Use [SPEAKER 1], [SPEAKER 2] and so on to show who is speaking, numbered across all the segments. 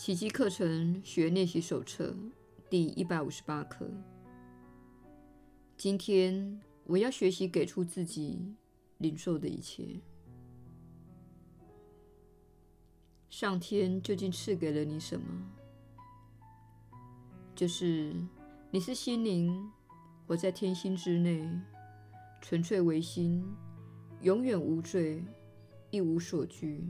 [SPEAKER 1] 奇迹课程学练习手册第一百五十八课。今天我要学习给出自己领受的一切。上天究竟赐给了你什么？就是你是心灵，活在天心之内，纯粹唯心，永远无罪，一无所惧。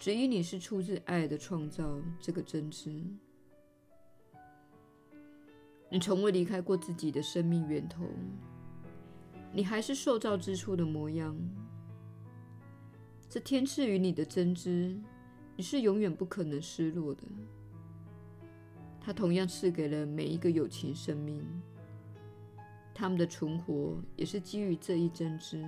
[SPEAKER 1] 只因你是出自爱的创造这个真知，你从未离开过自己的生命源头，你还是受造之初的模样。这天赐予你的真知，你是永远不可能失落的。它同样赐给了每一个有情生命，他们的存活也是基于这一真知。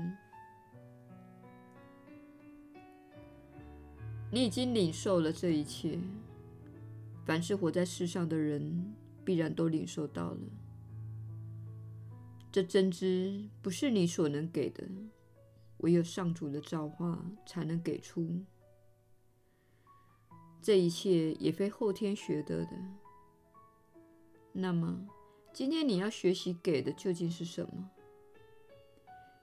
[SPEAKER 1] 你已经领受了这一切，凡是活在世上的人，必然都领受到了。这真知不是你所能给的，唯有上主的造化才能给出。这一切也非后天学得的。那么，今天你要学习给的究竟是什么？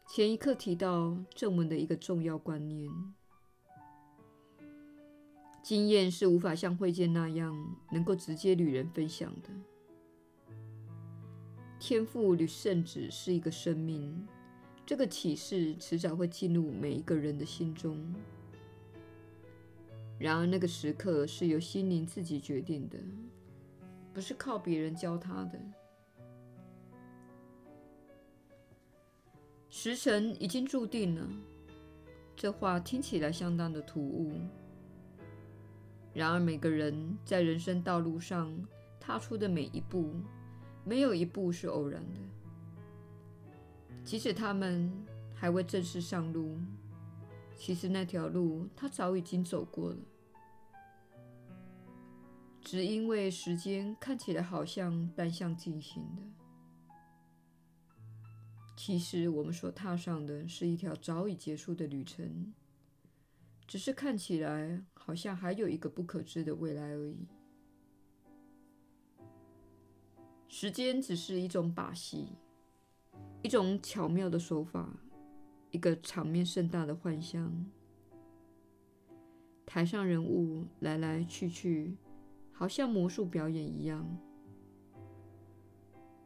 [SPEAKER 1] 前一刻提到正文的一个重要观念。经验是无法像慧见那样能够直接与人分享的。天赋与圣旨是一个生命，这个启示迟早会进入每一个人的心中。然而，那个时刻是由心灵自己决定的，不是靠别人教他的。时辰已经注定了，这话听起来相当的突兀。然而，每个人在人生道路上踏出的每一步，没有一步是偶然的。即使他们还未正式上路，其实那条路他早已经走过了。只因为时间看起来好像单向进行的，其实我们所踏上的是一条早已结束的旅程。只是看起来好像还有一个不可知的未来而已。时间只是一种把戏，一种巧妙的手法，一个场面盛大的幻象。台上人物来来去去，好像魔术表演一样。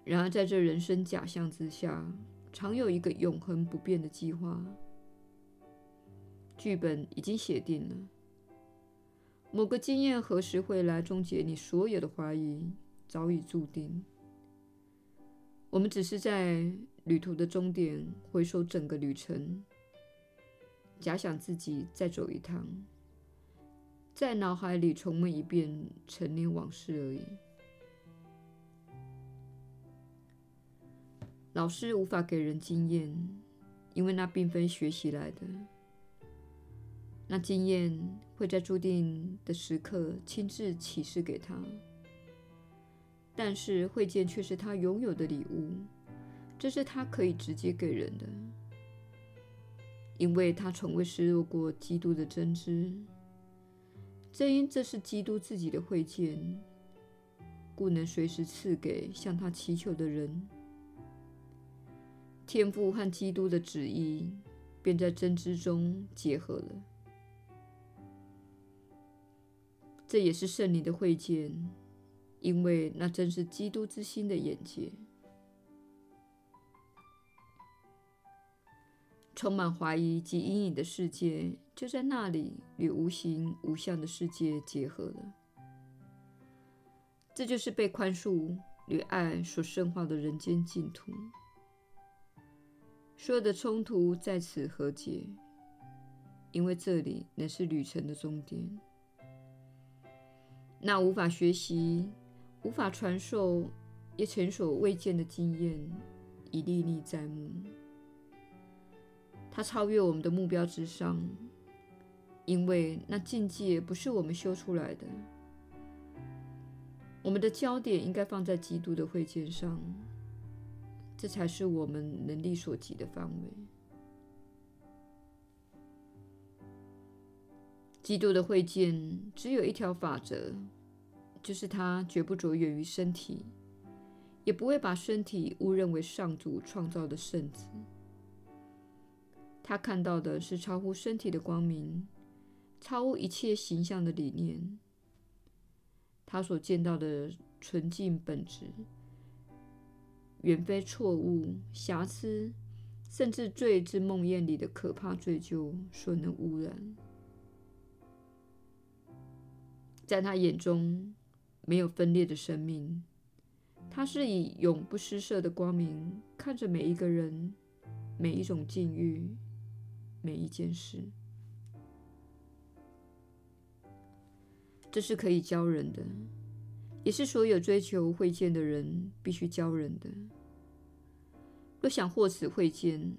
[SPEAKER 1] 然而，在这人生假象之下，常有一个永恒不变的计划。剧本已经写定了，某个经验何时会来终结你所有的怀疑，早已注定。我们只是在旅途的终点回首整个旅程，假想自己再走一趟，在脑海里重温一遍陈年往事而已。老师无法给人经验，因为那并非学习来的。那经验会在注定的时刻亲自启示给他，但是慧见却是他拥有的礼物，这是他可以直接给人的，因为他从未失落过基督的真知。正因这是基督自己的慧见，故能随时赐给向他祈求的人。天父和基督的旨意便在真知中结合了。这也是圣灵的会见，因为那正是基督之心的眼界。充满怀疑及阴影的世界，就在那里与无形无相的世界结合了。这就是被宽恕与爱所圣化的人间净土。所有的冲突在此和解，因为这里乃是旅程的终点。那无法学习、无法传授、也前所未见的经验，已历历在目。它超越我们的目标之上，因为那境界不是我们修出来的。我们的焦点应该放在基督的会见上，这才是我们能力所及的范围。基督的会见只有一条法则，就是他绝不着眼于身体，也不会把身体误认为上主创造的圣子。他看到的是超乎身体的光明，超乎一切形象的理念。他所见到的纯净本质，远非错误、瑕疵，甚至罪之梦魇里的可怕罪咎所能污染。在他眼中，没有分裂的生命。他是以永不失色的光明看着每一个人、每一种境遇、每一件事。这是可以教人的，也是所有追求会见的人必须教人的。若想获此会见，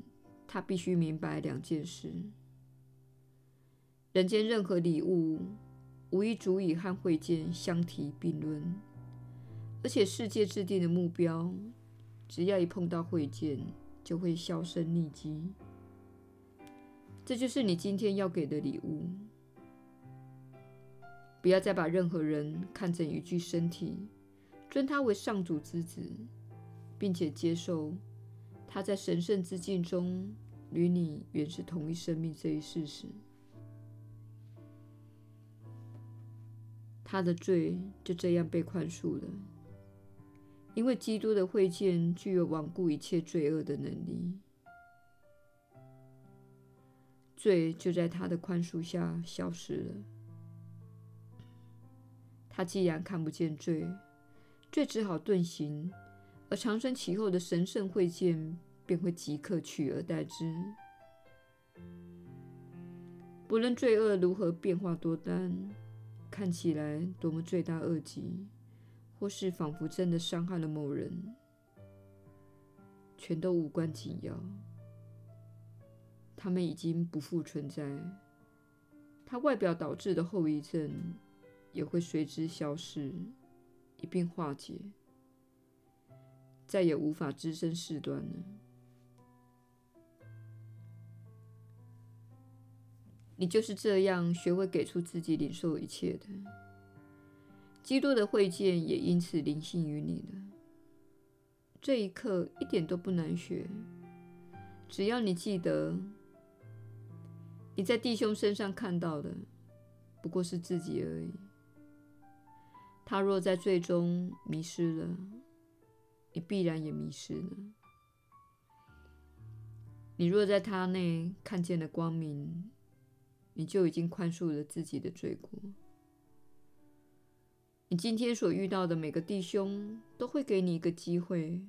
[SPEAKER 1] 他必须明白两件事：人间任何礼物。无疑足以和会见相提并论，而且世界制定的目标，只要一碰到会见，就会销声匿迹。这就是你今天要给的礼物。不要再把任何人看成一具身体，尊他为上主之子，并且接受他在神圣之境中与你原是同一生命这一事实。他的罪就这样被宽恕了，因为基督的会见具有罔顾一切罪恶的能力，罪就在他的宽恕下消失了。他既然看不见罪，罪只好遁形，而长生其后的神圣会见便会即刻取而代之。不论罪恶如何变化多端。看起来多么罪大恶极，或是仿佛真的伤害了某人，全都无关紧要。他们已经不复存在，它外表导致的后遗症也会随之消失，一并化解，再也无法滋生事端了。你就是这样学会给出自己领受一切的。基督的会见也因此临幸于你了。这一刻一点都不难学，只要你记得，你在弟兄身上看到的不过是自己而已。他若在最终迷失了，你必然也迷失了。你若在他内看见了光明，你就已经宽恕了自己的罪过。你今天所遇到的每个弟兄，都会给你一个机会，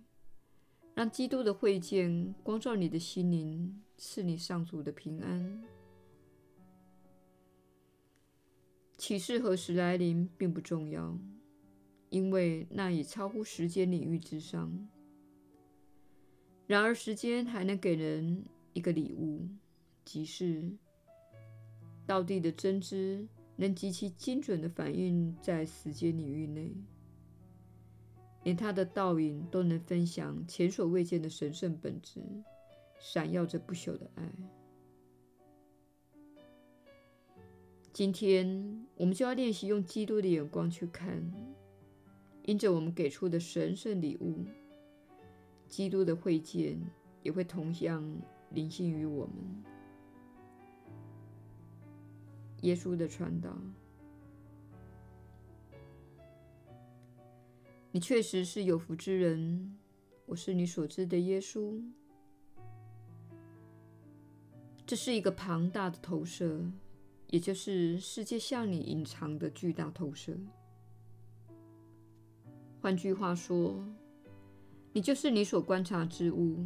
[SPEAKER 1] 让基督的会见光照你的心灵，赐你上主的平安。启示何时来临并不重要，因为那已超乎时间领域之上。然而，时间还能给人一个礼物，即是。道地的真知能极其精准地反映在时间领域内，连他的倒影都能分享前所未见的神圣本质，闪耀着不朽的爱。今天我们就要练习用基督的眼光去看，因着我们给出的神圣礼物，基督的会见也会同样临幸于我们。耶稣的传导，你确实是有福之人。我是你所知的耶稣。这是一个庞大的投射，也就是世界向你隐藏的巨大投射。换句话说，你就是你所观察之物，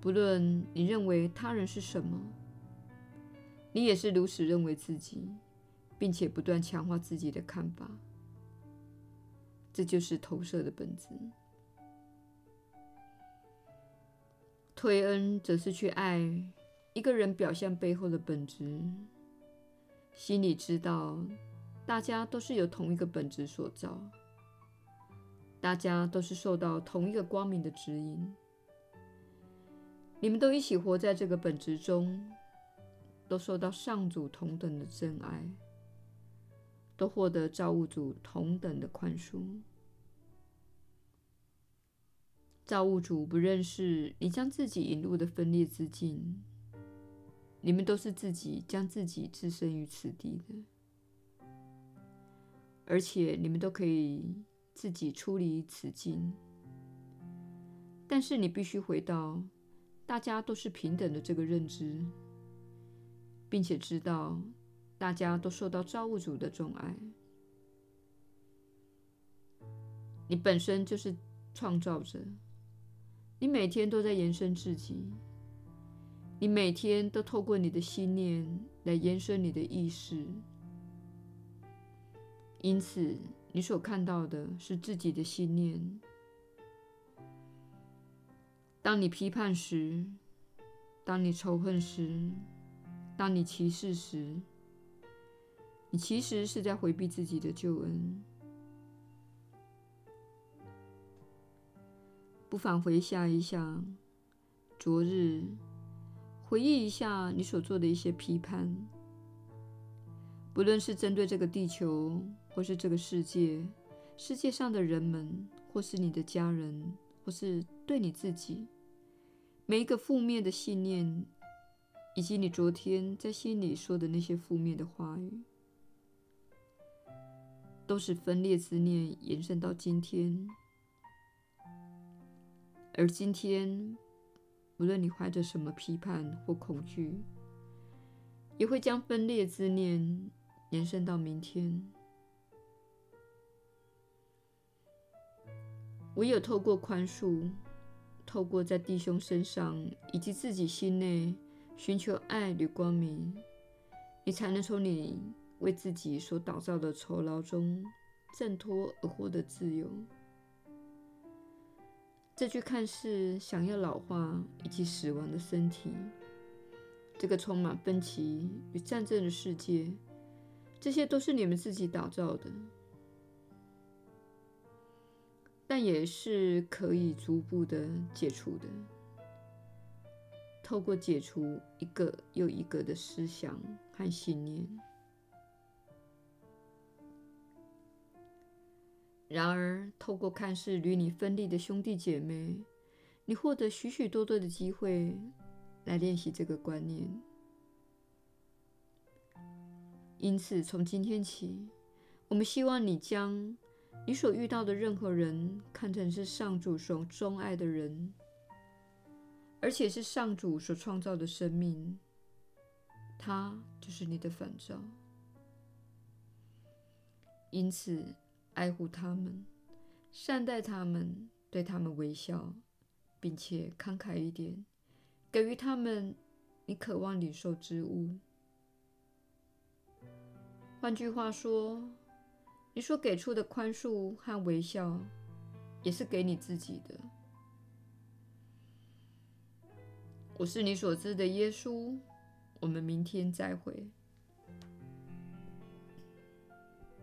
[SPEAKER 1] 不论你认为他人是什么。你也是如此认为自己，并且不断强化自己的看法，这就是投射的本质。推恩则是去爱一个人表象背后的本质，心里知道大家都是由同一个本质所造，大家都是受到同一个光明的指引，你们都一起活在这个本质中。都受到上主同等的真爱，都获得造物主同等的宽恕。造物主不认识你将自己引入的分裂之境，你们都是自己将自己置身于此地的，而且你们都可以自己出离此境。但是你必须回到大家都是平等的这个认知，并且知道大家都受到造物主的钟爱。你本身就是创造者，你每天都在延伸自己，你每天都透过你的心念来延伸你的意识，因此你所看到的是自己的心念。当你批判时，当你仇恨时，当你歧视时，你其实是在回避自己的救恩。不妨回想一下昨日，回忆一下你所做的一些批判，不论是针对这个地球，或是这个世界，世界上的人们，或是你的家人，或是对你自己。每一个负面的信念，以及你昨天在心里说的那些负面的话语，都是分裂之念延伸到今天。而今天，无论你怀着什么批判或恐惧，也会将分裂之念延伸到明天。唯有透过宽恕。透过在弟兄身上以及自己心内寻求爱与光明，你才能从你为自己所打造的酬劳中挣脱而获得自由。这具看似想要老化以及死亡的身体，这个充满分歧与战争的世界，这些都是你们自己打造的。但也是可以逐步的解除的，透过解除一个又一个的思想和信念。然而，透过看似与你分离的兄弟姐妹，你获得许许多多的机会来练习这个观念。因此，从今天起，我们希望你将你所遇到的任何人，看成是上主所钟爱的人，而且是上主所创造的生命，他就是你的反照。因此，爱护他们，善待他们，对他们微笑，并且慷慨一点，给予他们你渴望领受之物。换句话说，你所给出的宽恕和微笑，也是给你自己的。我是你所知的耶稣。我们明天再会。